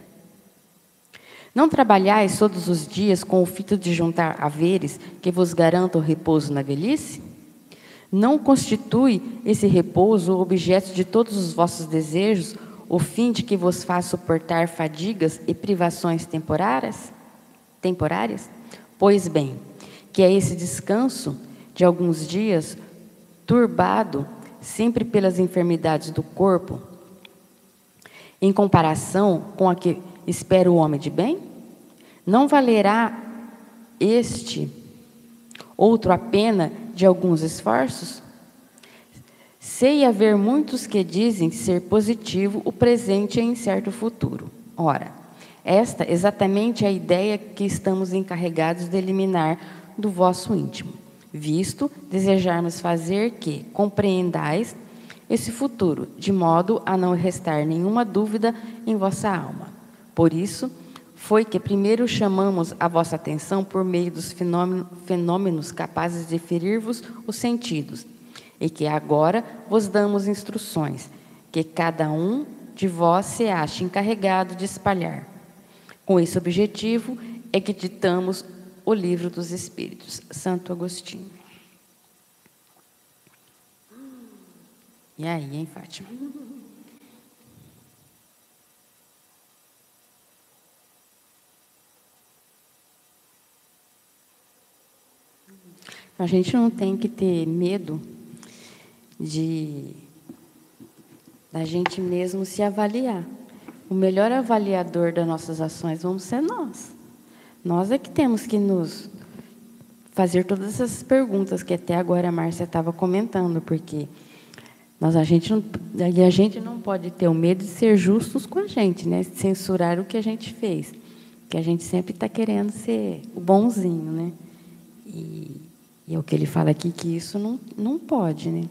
Não trabalhais todos os dias com o fito de juntar haveres que vos garantam repouso na velhice? Não constitui esse repouso o objeto de todos os vossos desejos, o fim de que vos faz suportar fadigas e privações temporárias? Temporárias? Pois bem, que é esse descanso de alguns dias, turbado sempre pelas enfermidades do corpo, em comparação com a que espera o homem de bem? Não valerá este outro a pena de alguns esforços? Sei haver muitos que dizem ser positivo o presente e incerto futuro. Ora, esta exatamente é a ideia que estamos encarregados de eliminar do vosso íntimo, visto desejarmos fazer que compreendais esse futuro, de modo a não restar nenhuma dúvida em vossa alma. Por isso, foi que primeiro chamamos a vossa atenção por meio dos fenômenos capazes de ferir-vos os sentidos, e que agora vos damos instruções, que cada um de vós se ache encarregado de espalhar. Com esse objetivo é que ditamos o livro dos Espíritos, Santo Agostinho. E aí, hein, Fátima? A gente não tem que ter medo de da gente mesmo se avaliar. O melhor avaliador das nossas ações vamos ser nós. Nós é que temos que nos fazer todas essas perguntas que até agora a Márcia estava comentando, porque nós, a, gente não, a gente não pode ter o medo de ser justos com a gente, né? censurar o que a gente fez. Que a gente sempre está querendo ser o bonzinho. Né? E e é o que ele fala aqui que isso não, não pode, né?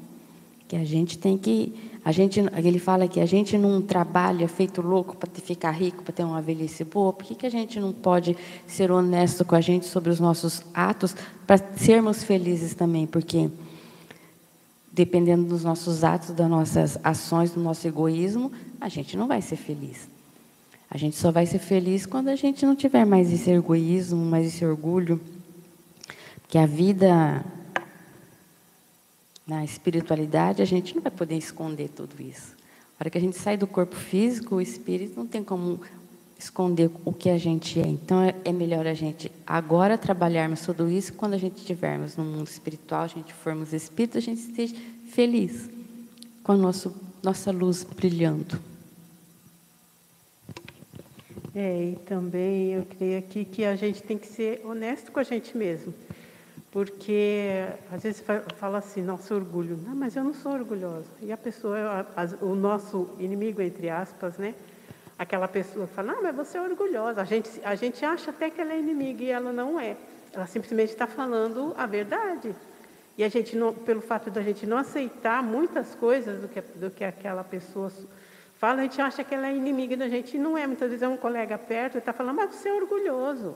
Que a gente tem que a gente ele fala que a gente não trabalha feito louco para ficar rico, para ter uma velhice boa. Por que, que a gente não pode ser honesto com a gente sobre os nossos atos para sermos felizes também? Porque dependendo dos nossos atos, das nossas ações, do nosso egoísmo, a gente não vai ser feliz. A gente só vai ser feliz quando a gente não tiver mais esse egoísmo, mais esse orgulho que a vida na espiritualidade, a gente não vai poder esconder tudo isso. A hora que a gente sai do corpo físico, o espírito não tem como esconder o que a gente é. Então é, é melhor a gente agora trabalharmos tudo isso quando a gente estivermos no mundo espiritual, a gente formos espírito, a gente esteja feliz com a nosso, nossa luz brilhando. É, e também eu creio aqui que a gente tem que ser honesto com a gente mesmo. Porque às vezes fala assim, nosso orgulho. Não, mas eu não sou orgulhosa. E a pessoa, o nosso inimigo, entre aspas, né? Aquela pessoa fala, não, mas você é orgulhosa. A gente, a gente acha até que ela é inimiga e ela não é. Ela simplesmente está falando a verdade. E a gente, não, pelo fato da gente não aceitar muitas coisas do que, do que aquela pessoa fala, a gente acha que ela é inimiga da gente e não é. Muitas vezes é um colega perto e está falando, mas você é orgulhoso.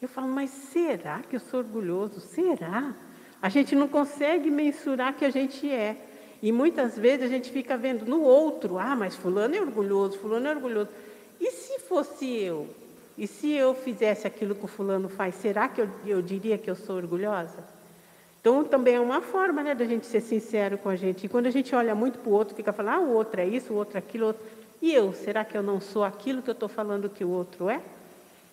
Eu falo, mas será que eu sou orgulhoso? Será? A gente não consegue mensurar que a gente é. E muitas vezes a gente fica vendo no outro, ah, mas fulano é orgulhoso, fulano é orgulhoso. E se fosse eu? E se eu fizesse aquilo que o fulano faz, será que eu, eu diria que eu sou orgulhosa? Então, também é uma forma né, da gente ser sincero com a gente. E quando a gente olha muito para o outro, fica falando, ah, o outro é isso, o outro é aquilo. Outro... E eu, será que eu não sou aquilo que eu estou falando que o outro é?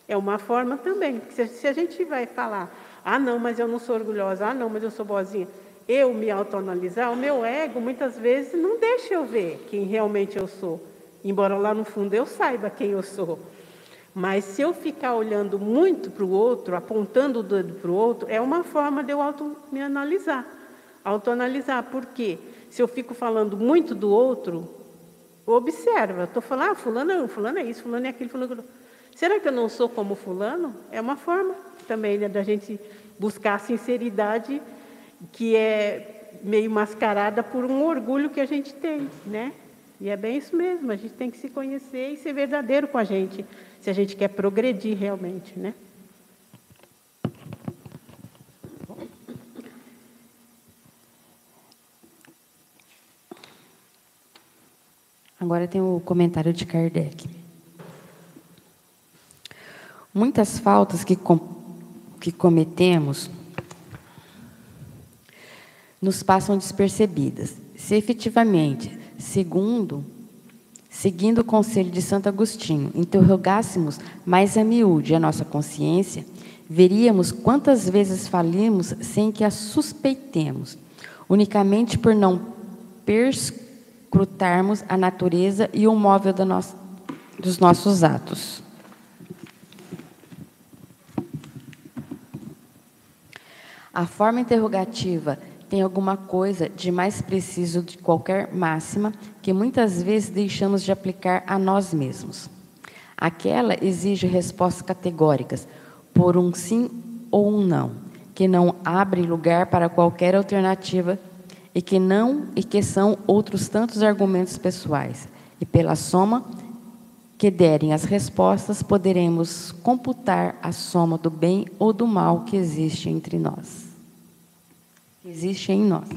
É uma forma também. Se, a gente vai falar, ah, não, mas eu não sou orgulhosa, ah, não, mas eu sou boazinha. eu me autoanalisar, o meu ego muitas vezes não deixa eu ver quem realmente eu sou. Embora lá no fundo eu saiba quem eu sou. Mas se eu ficar olhando muito para o outro, apontando o dedo para o outro, é uma forma de eu auto me analisar. Autoanalisar. Por quê? Se eu fico falando muito do outro, observa. Estou falando, ah, fulano, fulano é isso, fulano é aquilo, fulano é aquilo. Será que eu não sou como fulano? É uma forma também né, da gente buscar a sinceridade que é meio mascarada por um orgulho que a gente tem, né? E é bem isso mesmo, a gente tem que se conhecer e ser verdadeiro com a gente se a gente quer progredir realmente, né? Agora tem o comentário de Kardec. Muitas faltas que, com, que cometemos nos passam despercebidas. Se efetivamente, segundo Seguindo o conselho de Santo Agostinho, interrogássemos mais a miúde a nossa consciência, veríamos quantas vezes falimos sem que a suspeitemos, unicamente por não perscrutarmos a natureza e o móvel no... dos nossos atos. A forma interrogativa tem alguma coisa de mais preciso de qualquer máxima que muitas vezes deixamos de aplicar a nós mesmos. Aquela exige respostas categóricas, por um sim ou um não, que não abre lugar para qualquer alternativa e que não e que são outros tantos argumentos pessoais. E pela soma que derem as respostas, poderemos computar a soma do bem ou do mal que existe entre nós que existe em nós.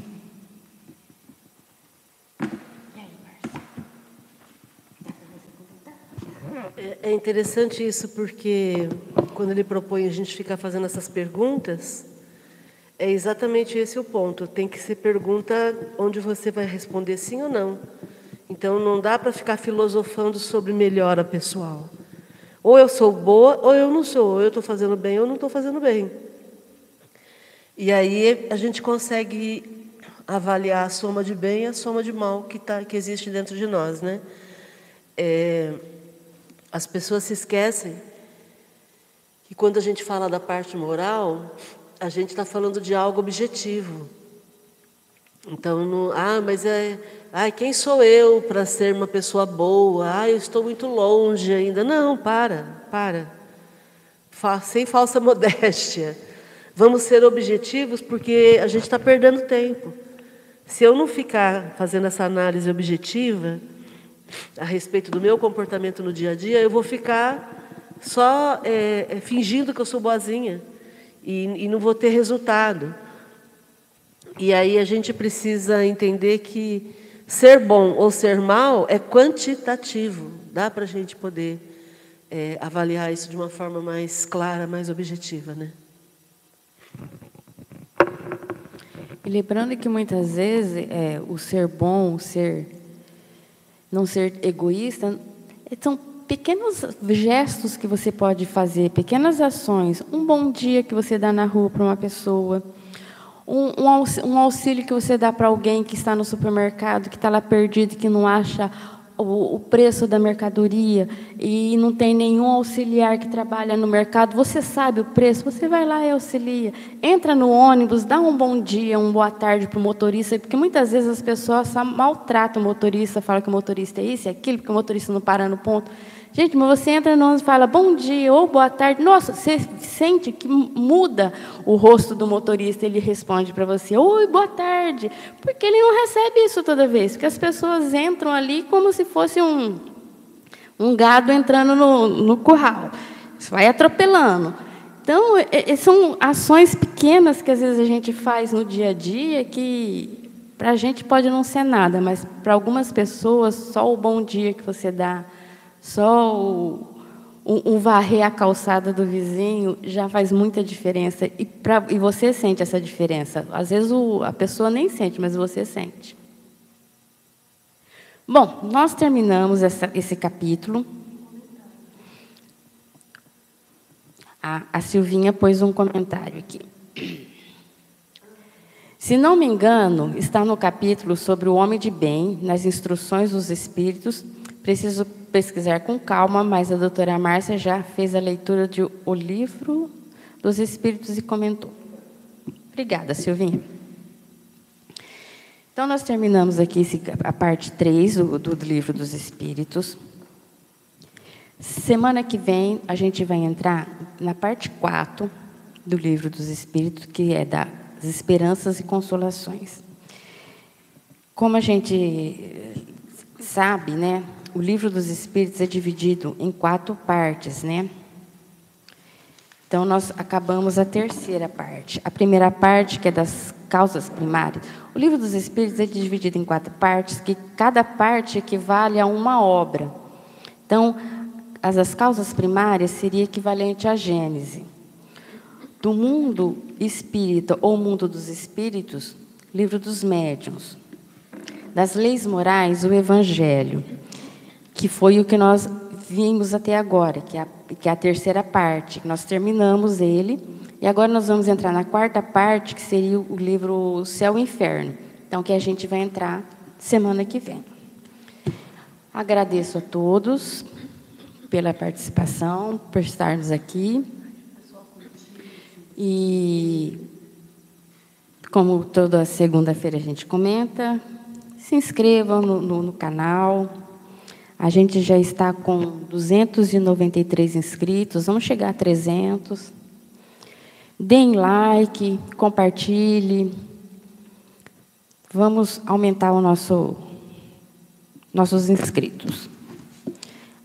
É, é interessante isso porque quando ele propõe a gente ficar fazendo essas perguntas, é exatamente esse o ponto. Tem que ser pergunta onde você vai responder sim ou não. Então não dá para ficar filosofando sobre melhora pessoal. Ou eu sou boa ou eu não sou. Ou eu estou fazendo bem ou não estou fazendo bem. E aí a gente consegue avaliar a soma de bem e a soma de mal que, tá, que existe dentro de nós. Né? É, as pessoas se esquecem que quando a gente fala da parte moral, a gente está falando de algo objetivo. Então, não, ah, mas é, ah, quem sou eu para ser uma pessoa boa? Ah, eu estou muito longe ainda. Não, para, para. Sem falsa modéstia. Vamos ser objetivos porque a gente está perdendo tempo. Se eu não ficar fazendo essa análise objetiva a respeito do meu comportamento no dia a dia, eu vou ficar só é, é, fingindo que eu sou boazinha e, e não vou ter resultado. E aí a gente precisa entender que ser bom ou ser mal é quantitativo. Dá para a gente poder é, avaliar isso de uma forma mais clara, mais objetiva, né? E lembrando que muitas vezes é, o ser bom, o ser não ser egoísta, são pequenos gestos que você pode fazer, pequenas ações. Um bom dia que você dá na rua para uma pessoa, um, um auxílio que você dá para alguém que está no supermercado, que está lá perdido, que não acha o, o preço da mercadoria e não tem nenhum auxiliar que trabalha no mercado, você sabe o preço, você vai lá e auxilia. Entra no ônibus, dá um bom dia, uma boa tarde para o motorista, porque muitas vezes as pessoas maltratam o motorista, falam que o motorista é isso e aquilo, porque o motorista não para no ponto. Gente, mas você entra no ônibus e fala bom dia ou boa tarde. Nossa, você sente que muda o rosto do motorista. Ele responde para você, oi, boa tarde. Porque ele não recebe isso toda vez. Porque as pessoas entram ali como se fosse um, um gado entrando no, no curral. Você vai atropelando. Então, são ações pequenas que às vezes a gente faz no dia a dia que para a gente pode não ser nada, mas para algumas pessoas, só o bom dia que você dá só o, um, um, varrer a calçada do vizinho já faz muita diferença. E, pra, e você sente essa diferença. Às vezes o, a pessoa nem sente, mas você sente. Bom, nós terminamos essa, esse capítulo. A, a Silvinha pôs um comentário aqui. Se não me engano, está no capítulo sobre o homem de bem, nas instruções dos espíritos. Preciso pesquisar com calma, mas a doutora Márcia já fez a leitura de O Livro dos Espíritos e comentou. Obrigada, Silvinha. Então, nós terminamos aqui a parte 3 do, do livro dos Espíritos. Semana que vem, a gente vai entrar na parte 4 do livro dos Espíritos, que é das esperanças e consolações. Como a gente sabe, né, o livro dos Espíritos é dividido em quatro partes, né? Então, nós acabamos a terceira parte. A primeira parte, que é das causas primárias. O livro dos Espíritos é dividido em quatro partes, que cada parte equivale a uma obra. Então, as, as causas primárias seria equivalente à Gênese. Do mundo espírita ou mundo dos espíritos, livro dos médiuns. Das leis morais, o Evangelho, que foi o que nós vimos até agora, que é a, que é a terceira parte. Nós terminamos ele e agora nós vamos entrar na quarta parte, que seria o livro Céu e Inferno. Então, que a gente vai entrar semana que vem. Agradeço a todos pela participação, por estarmos aqui. E, como toda segunda-feira a gente comenta, se inscrevam no, no, no canal, a gente já está com 293 inscritos, vamos chegar a 300. Deem like, compartilhe. Vamos aumentar o nosso nossos inscritos.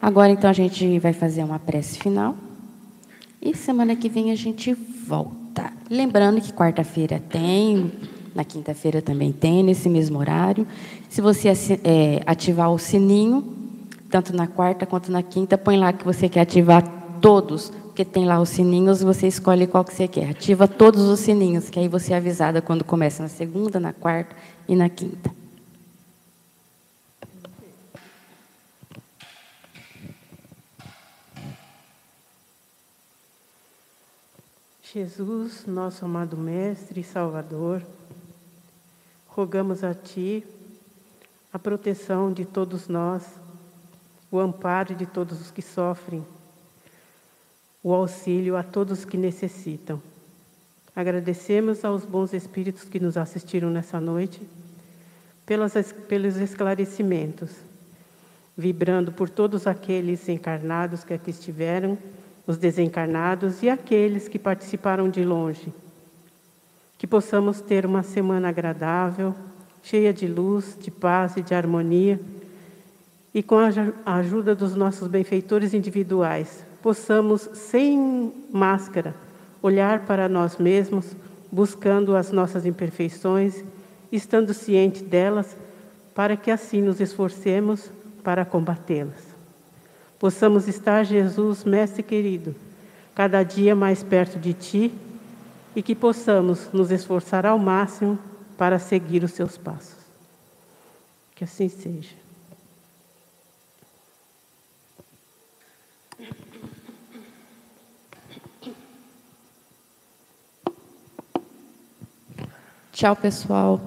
Agora então a gente vai fazer uma prece final e semana que vem a gente volta. Lembrando que quarta-feira tem, na quinta-feira também tem, nesse mesmo horário. Se você é, ativar o sininho, tanto na quarta quanto na quinta, põe lá que você quer ativar todos, porque tem lá os sininhos você escolhe qual que você quer. Ativa todos os sininhos, que aí você é avisada quando começa na segunda, na quarta e na quinta. Jesus, nosso amado Mestre e Salvador, rogamos a Ti a proteção de todos nós o amparo de todos os que sofrem, o auxílio a todos os que necessitam. Agradecemos aos bons espíritos que nos assistiram nessa noite pelos, pelos esclarecimentos, vibrando por todos aqueles encarnados que aqui estiveram, os desencarnados e aqueles que participaram de longe. Que possamos ter uma semana agradável, cheia de luz, de paz e de harmonia e com a ajuda dos nossos benfeitores individuais, possamos, sem máscara, olhar para nós mesmos, buscando as nossas imperfeições, estando ciente delas, para que assim nos esforcemos para combatê-las. Possamos estar, Jesus, Mestre querido, cada dia mais perto de Ti e que possamos nos esforçar ao máximo para seguir os Seus passos. Que assim seja. Tchau, pessoal.